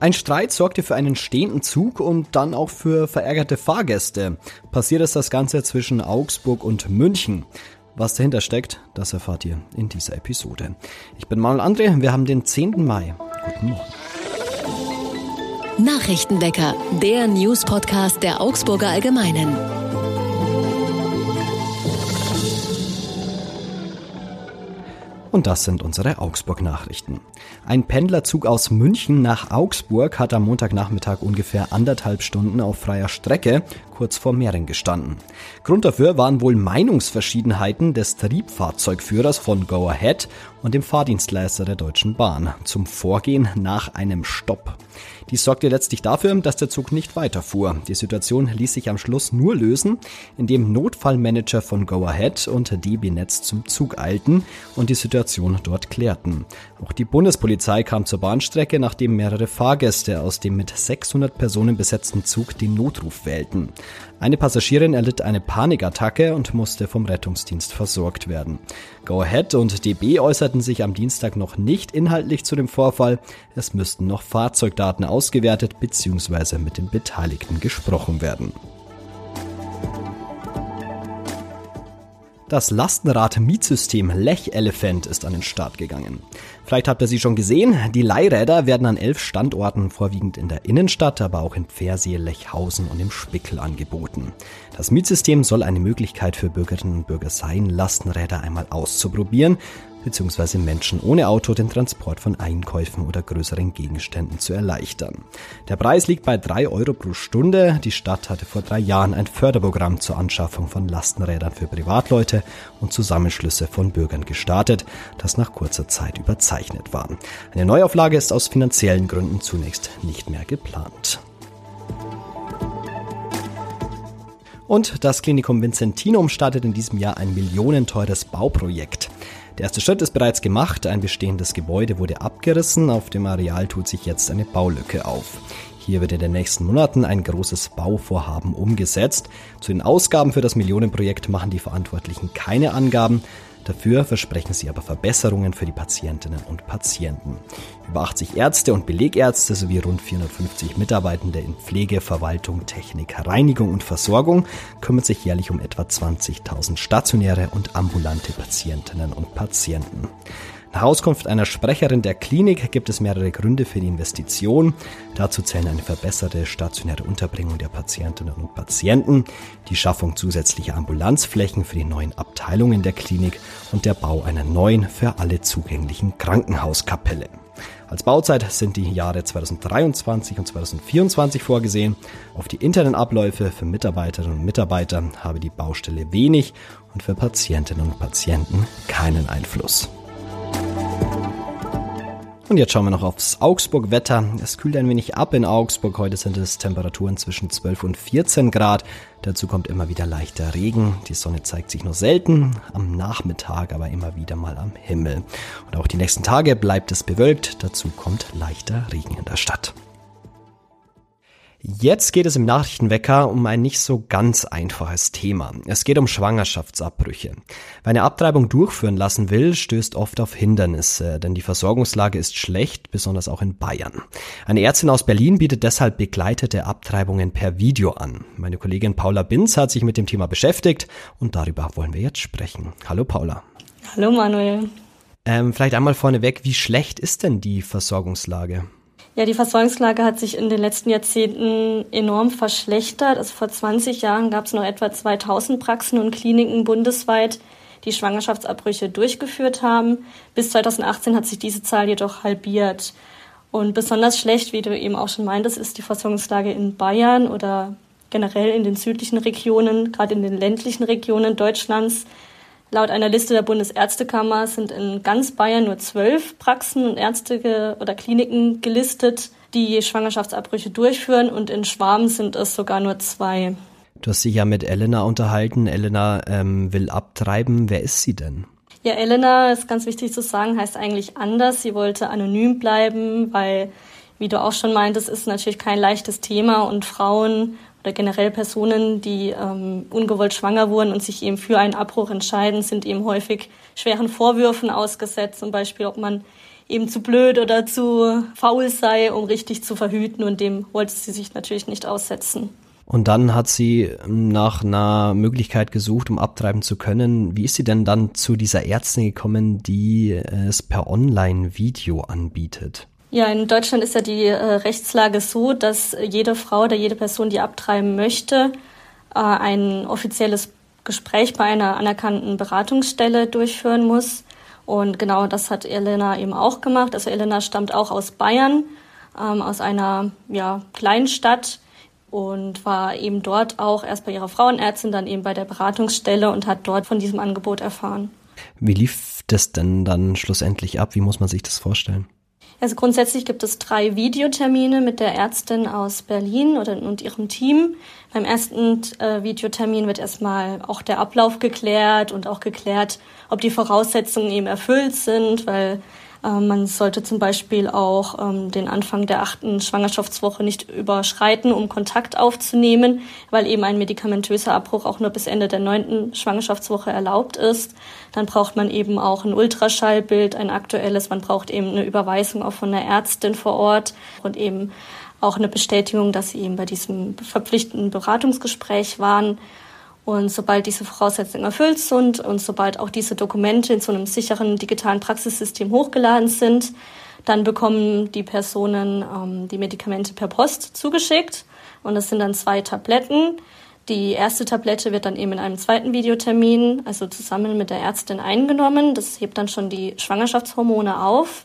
Ein Streit sorgte für einen stehenden Zug und dann auch für verärgerte Fahrgäste. Passiert ist das Ganze zwischen Augsburg und München. Was dahinter steckt, das erfahrt ihr in dieser Episode. Ich bin Manuel André, wir haben den 10. Mai. Guten Morgen. Nachrichtenwecker, der News-Podcast der Augsburger Allgemeinen. Und das sind unsere Augsburg-Nachrichten. Ein Pendlerzug aus München nach Augsburg hat am Montagnachmittag ungefähr anderthalb Stunden auf freier Strecke kurz vor Mehring gestanden. Grund dafür waren wohl Meinungsverschiedenheiten des Triebfahrzeugführers von Go Ahead und dem Fahrdienstleister der Deutschen Bahn zum Vorgehen nach einem Stopp. Dies sorgte letztlich dafür, dass der Zug nicht weiterfuhr. Die Situation ließ sich am Schluss nur lösen, indem Notfallmanager von Go Ahead und DB Netz zum Zug eilten und die Situation dort klärten. Auch die Bundespolizei kam zur Bahnstrecke, nachdem mehrere Fahrgäste aus dem mit 600 Personen besetzten Zug den Notruf wählten. Eine Passagierin erlitt eine Panikattacke und musste vom Rettungsdienst versorgt werden. Go Ahead und DB äußerten sich am Dienstag noch nicht inhaltlich zu dem Vorfall. Es müssten noch Fahrzeugdaten ausgewertet bzw. mit den Beteiligten gesprochen werden. Das Lastenrad-Mietsystem Lech Elephant ist an den Start gegangen. Vielleicht habt ihr sie schon gesehen. Die Leihräder werden an elf Standorten, vorwiegend in der Innenstadt, aber auch in Pfersee, Lechhausen und im Spickel angeboten. Das Mietsystem soll eine Möglichkeit für Bürgerinnen und Bürger sein, Lastenräder einmal auszuprobieren bzw. Menschen ohne Auto den Transport von Einkäufen oder größeren Gegenständen zu erleichtern. Der Preis liegt bei drei Euro pro Stunde. Die Stadt hatte vor drei Jahren ein Förderprogramm zur Anschaffung von Lastenrädern für Privatleute und Zusammenschlüsse von Bürgern gestartet, das nach kurzer Zeit überzeichnet war. Eine Neuauflage ist aus finanziellen Gründen zunächst nicht mehr geplant. Und das Klinikum Vincentinum startet in diesem Jahr ein millionenteures Bauprojekt. Der erste Schritt ist bereits gemacht, ein bestehendes Gebäude wurde abgerissen, auf dem Areal tut sich jetzt eine Baulücke auf. Hier wird in den nächsten Monaten ein großes Bauvorhaben umgesetzt. Zu den Ausgaben für das Millionenprojekt machen die Verantwortlichen keine Angaben. Dafür versprechen sie aber Verbesserungen für die Patientinnen und Patienten. Über 80 Ärzte und Belegärzte sowie rund 450 Mitarbeitende in Pflege, Verwaltung, Technik, Reinigung und Versorgung kümmern sich jährlich um etwa 20.000 stationäre und ambulante Patientinnen und Patienten. Nach Auskunft einer Sprecherin der Klinik gibt es mehrere Gründe für die Investition. Dazu zählen eine verbesserte stationäre Unterbringung der Patientinnen und Patienten, die Schaffung zusätzlicher Ambulanzflächen für die neuen Abteilungen der Klinik und der Bau einer neuen für alle zugänglichen Krankenhauskapelle. Als Bauzeit sind die Jahre 2023 und 2024 vorgesehen. Auf die internen Abläufe für Mitarbeiterinnen und Mitarbeiter habe die Baustelle wenig und für Patientinnen und Patienten keinen Einfluss. Und jetzt schauen wir noch aufs Augsburg-Wetter. Es kühlt ein wenig ab in Augsburg. Heute sind es Temperaturen zwischen 12 und 14 Grad. Dazu kommt immer wieder leichter Regen. Die Sonne zeigt sich nur selten, am Nachmittag aber immer wieder mal am Himmel. Und auch die nächsten Tage bleibt es bewölkt. Dazu kommt leichter Regen in der Stadt. Jetzt geht es im Nachrichtenwecker um ein nicht so ganz einfaches Thema. Es geht um Schwangerschaftsabbrüche. Wer eine Abtreibung durchführen lassen will, stößt oft auf Hindernisse, denn die Versorgungslage ist schlecht, besonders auch in Bayern. Eine Ärztin aus Berlin bietet deshalb begleitete Abtreibungen per Video an. Meine Kollegin Paula Binz hat sich mit dem Thema beschäftigt und darüber wollen wir jetzt sprechen. Hallo Paula. Hallo Manuel. Ähm, vielleicht einmal vorneweg, wie schlecht ist denn die Versorgungslage? Ja, die Versorgungslage hat sich in den letzten Jahrzehnten enorm verschlechtert. Also vor 20 Jahren gab es noch etwa 2000 Praxen und Kliniken bundesweit, die Schwangerschaftsabbrüche durchgeführt haben. Bis 2018 hat sich diese Zahl jedoch halbiert. Und besonders schlecht, wie du eben auch schon meintest, ist die Versorgungslage in Bayern oder generell in den südlichen Regionen, gerade in den ländlichen Regionen Deutschlands. Laut einer Liste der Bundesärztekammer sind in ganz Bayern nur zwölf Praxen und Ärzte oder Kliniken gelistet, die Schwangerschaftsabbrüche durchführen und in Schwarm sind es sogar nur zwei. Du hast dich ja mit Elena unterhalten. Elena ähm, will abtreiben. Wer ist sie denn? Ja, Elena, ist ganz wichtig zu sagen, heißt eigentlich anders. Sie wollte anonym bleiben, weil, wie du auch schon meintest, ist natürlich kein leichtes Thema und Frauen oder generell Personen, die ähm, ungewollt schwanger wurden und sich eben für einen Abbruch entscheiden, sind eben häufig schweren Vorwürfen ausgesetzt, zum Beispiel, ob man eben zu blöd oder zu faul sei, um richtig zu verhüten und dem wollte sie sich natürlich nicht aussetzen. Und dann hat sie nach einer Möglichkeit gesucht, um abtreiben zu können. Wie ist sie denn dann zu dieser Ärztin gekommen, die es per Online-Video anbietet? Ja, in Deutschland ist ja die äh, Rechtslage so, dass jede Frau oder jede Person, die abtreiben möchte, äh, ein offizielles Gespräch bei einer anerkannten Beratungsstelle durchführen muss. Und genau das hat Elena eben auch gemacht. Also Elena stammt auch aus Bayern, ähm, aus einer ja, kleinen Stadt und war eben dort auch erst bei ihrer Frauenärztin, dann eben bei der Beratungsstelle und hat dort von diesem Angebot erfahren. Wie lief das denn dann schlussendlich ab? Wie muss man sich das vorstellen? Also grundsätzlich gibt es drei Videotermine mit der Ärztin aus Berlin oder, und ihrem Team. Beim ersten äh, Videotermin wird erstmal auch der Ablauf geklärt und auch geklärt, ob die Voraussetzungen eben erfüllt sind, weil man sollte zum Beispiel auch ähm, den Anfang der achten Schwangerschaftswoche nicht überschreiten, um Kontakt aufzunehmen, weil eben ein medikamentöser Abbruch auch nur bis Ende der neunten Schwangerschaftswoche erlaubt ist. Dann braucht man eben auch ein Ultraschallbild, ein aktuelles. Man braucht eben eine Überweisung auch von der Ärztin vor Ort und eben auch eine Bestätigung, dass sie eben bei diesem verpflichtenden Beratungsgespräch waren. Und sobald diese Voraussetzungen erfüllt sind und sobald auch diese Dokumente in so einem sicheren digitalen Praxissystem hochgeladen sind, dann bekommen die Personen ähm, die Medikamente per Post zugeschickt. Und das sind dann zwei Tabletten. Die erste Tablette wird dann eben in einem zweiten Videotermin, also zusammen mit der Ärztin eingenommen. Das hebt dann schon die Schwangerschaftshormone auf.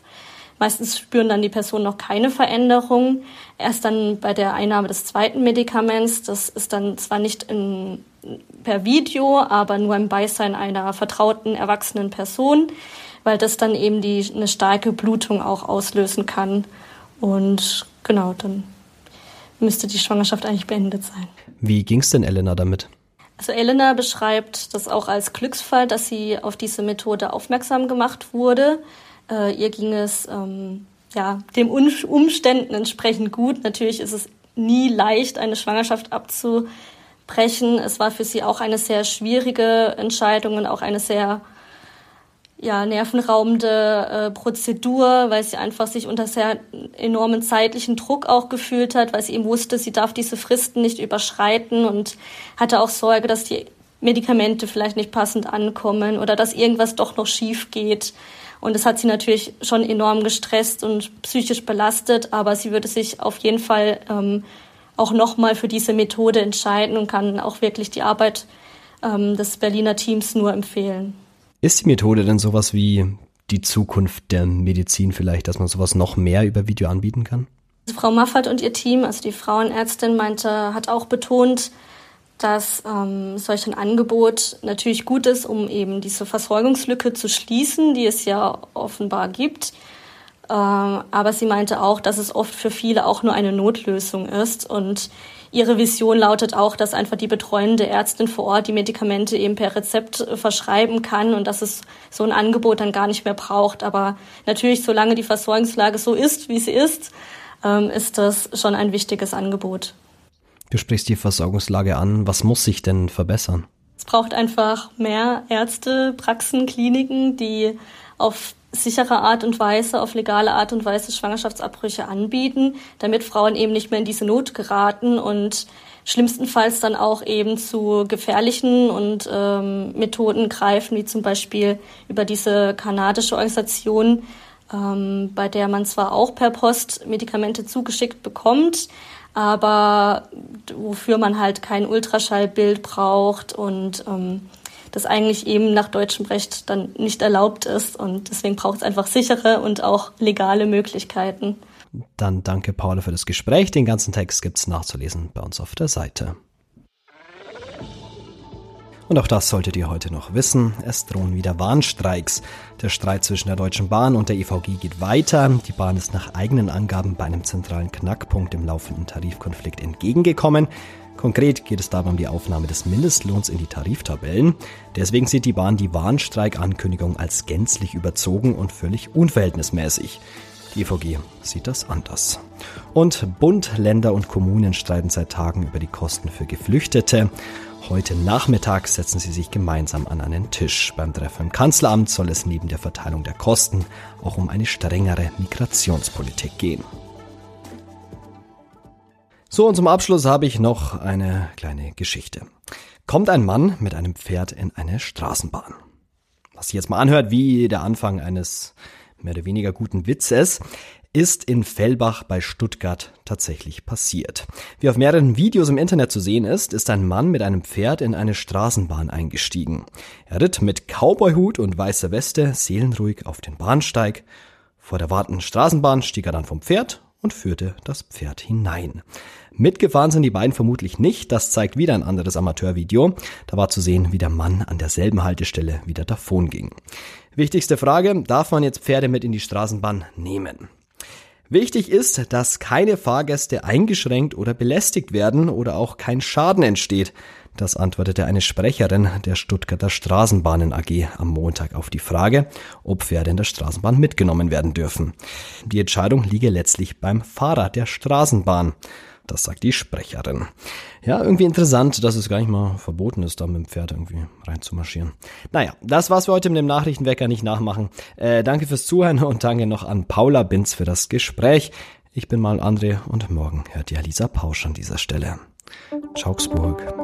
Meistens spüren dann die Personen noch keine Veränderung. Erst dann bei der Einnahme des zweiten Medikaments, das ist dann zwar nicht in per Video, aber nur im Beisein einer vertrauten erwachsenen Person, weil das dann eben die, eine starke Blutung auch auslösen kann. Und genau, dann müsste die Schwangerschaft eigentlich beendet sein. Wie ging es denn Elena damit? Also Elena beschreibt das auch als Glücksfall, dass sie auf diese Methode aufmerksam gemacht wurde. Äh, ihr ging es ähm, ja dem Umständen entsprechend gut. Natürlich ist es nie leicht, eine Schwangerschaft abzu brechen. Es war für sie auch eine sehr schwierige Entscheidung und auch eine sehr ja, nervenraubende äh, Prozedur, weil sie einfach sich unter sehr enormen zeitlichen Druck auch gefühlt hat, weil sie eben wusste, sie darf diese Fristen nicht überschreiten und hatte auch Sorge, dass die Medikamente vielleicht nicht passend ankommen oder dass irgendwas doch noch schief geht. Und das hat sie natürlich schon enorm gestresst und psychisch belastet, aber sie würde sich auf jeden Fall ähm, auch nochmal für diese Methode entscheiden und kann auch wirklich die Arbeit ähm, des Berliner Teams nur empfehlen. Ist die Methode denn sowas wie die Zukunft der Medizin vielleicht, dass man sowas noch mehr über Video anbieten kann? Also Frau Maffert und ihr Team, also die Frauenärztin, meinte, hat auch betont, dass ähm, solch ein Angebot natürlich gut ist, um eben diese Versorgungslücke zu schließen, die es ja offenbar gibt. Ähm, aber sie meinte auch, dass es oft für viele auch nur eine Notlösung ist. Und ihre Vision lautet auch, dass einfach die betreuende Ärztin vor Ort die Medikamente eben per Rezept äh, verschreiben kann und dass es so ein Angebot dann gar nicht mehr braucht. Aber natürlich, solange die Versorgungslage so ist, wie sie ist, ähm, ist das schon ein wichtiges Angebot. Du sprichst die Versorgungslage an. Was muss sich denn verbessern? Es braucht einfach mehr Ärzte, Praxen, Kliniken, die auf sichere Art und Weise, auf legale Art und Weise Schwangerschaftsabbrüche anbieten, damit Frauen eben nicht mehr in diese Not geraten und schlimmstenfalls dann auch eben zu gefährlichen und ähm, Methoden greifen, wie zum Beispiel über diese kanadische Organisation, ähm, bei der man zwar auch per Post Medikamente zugeschickt bekommt, aber wofür man halt kein Ultraschallbild braucht und ähm, das eigentlich eben nach deutschem Recht dann nicht erlaubt ist. Und deswegen braucht es einfach sichere und auch legale Möglichkeiten. Dann danke Paula für das Gespräch. Den ganzen Text gibt es nachzulesen bei uns auf der Seite. Und auch das solltet ihr heute noch wissen. Es drohen wieder Warnstreiks. Der Streit zwischen der Deutschen Bahn und der EVG geht weiter. Die Bahn ist nach eigenen Angaben bei einem zentralen Knackpunkt im laufenden Tarifkonflikt entgegengekommen. Konkret geht es dabei um die Aufnahme des Mindestlohns in die Tariftabellen. Deswegen sieht die Bahn die Warnstreikankündigung als gänzlich überzogen und völlig unverhältnismäßig. Die EVG sieht das anders. Und Bund, Länder und Kommunen streiten seit Tagen über die Kosten für Geflüchtete. Heute Nachmittag setzen sie sich gemeinsam an einen Tisch. Beim Treffen im Kanzleramt soll es neben der Verteilung der Kosten auch um eine strengere Migrationspolitik gehen. So, und zum Abschluss habe ich noch eine kleine Geschichte. Kommt ein Mann mit einem Pferd in eine Straßenbahn. Was sich jetzt mal anhört wie der Anfang eines mehr oder weniger guten Witzes, ist in Fellbach bei Stuttgart tatsächlich passiert. Wie auf mehreren Videos im Internet zu sehen ist, ist ein Mann mit einem Pferd in eine Straßenbahn eingestiegen. Er ritt mit Cowboyhut und weißer Weste seelenruhig auf den Bahnsteig. Vor der wartenden Straßenbahn stieg er dann vom Pferd und führte das Pferd hinein. Mitgefahren sind die beiden vermutlich nicht, das zeigt wieder ein anderes Amateurvideo. Da war zu sehen, wie der Mann an derselben Haltestelle wieder davon ging. Wichtigste Frage, darf man jetzt Pferde mit in die Straßenbahn nehmen? Wichtig ist, dass keine Fahrgäste eingeschränkt oder belästigt werden oder auch kein Schaden entsteht. Das antwortete eine Sprecherin der Stuttgarter Straßenbahnen AG am Montag auf die Frage, ob Pferde in der Straßenbahn mitgenommen werden dürfen. Die Entscheidung liege letztlich beim Fahrer der Straßenbahn. Das sagt die Sprecherin. Ja, irgendwie interessant, dass es gar nicht mal verboten ist, da mit dem Pferd irgendwie reinzumarschieren. Naja, das war's für heute mit dem Nachrichtenwecker nicht nachmachen. Äh, danke fürs Zuhören und danke noch an Paula Binz für das Gespräch. Ich bin mal André und morgen hört ihr Lisa Pausch an dieser Stelle. Augsburg.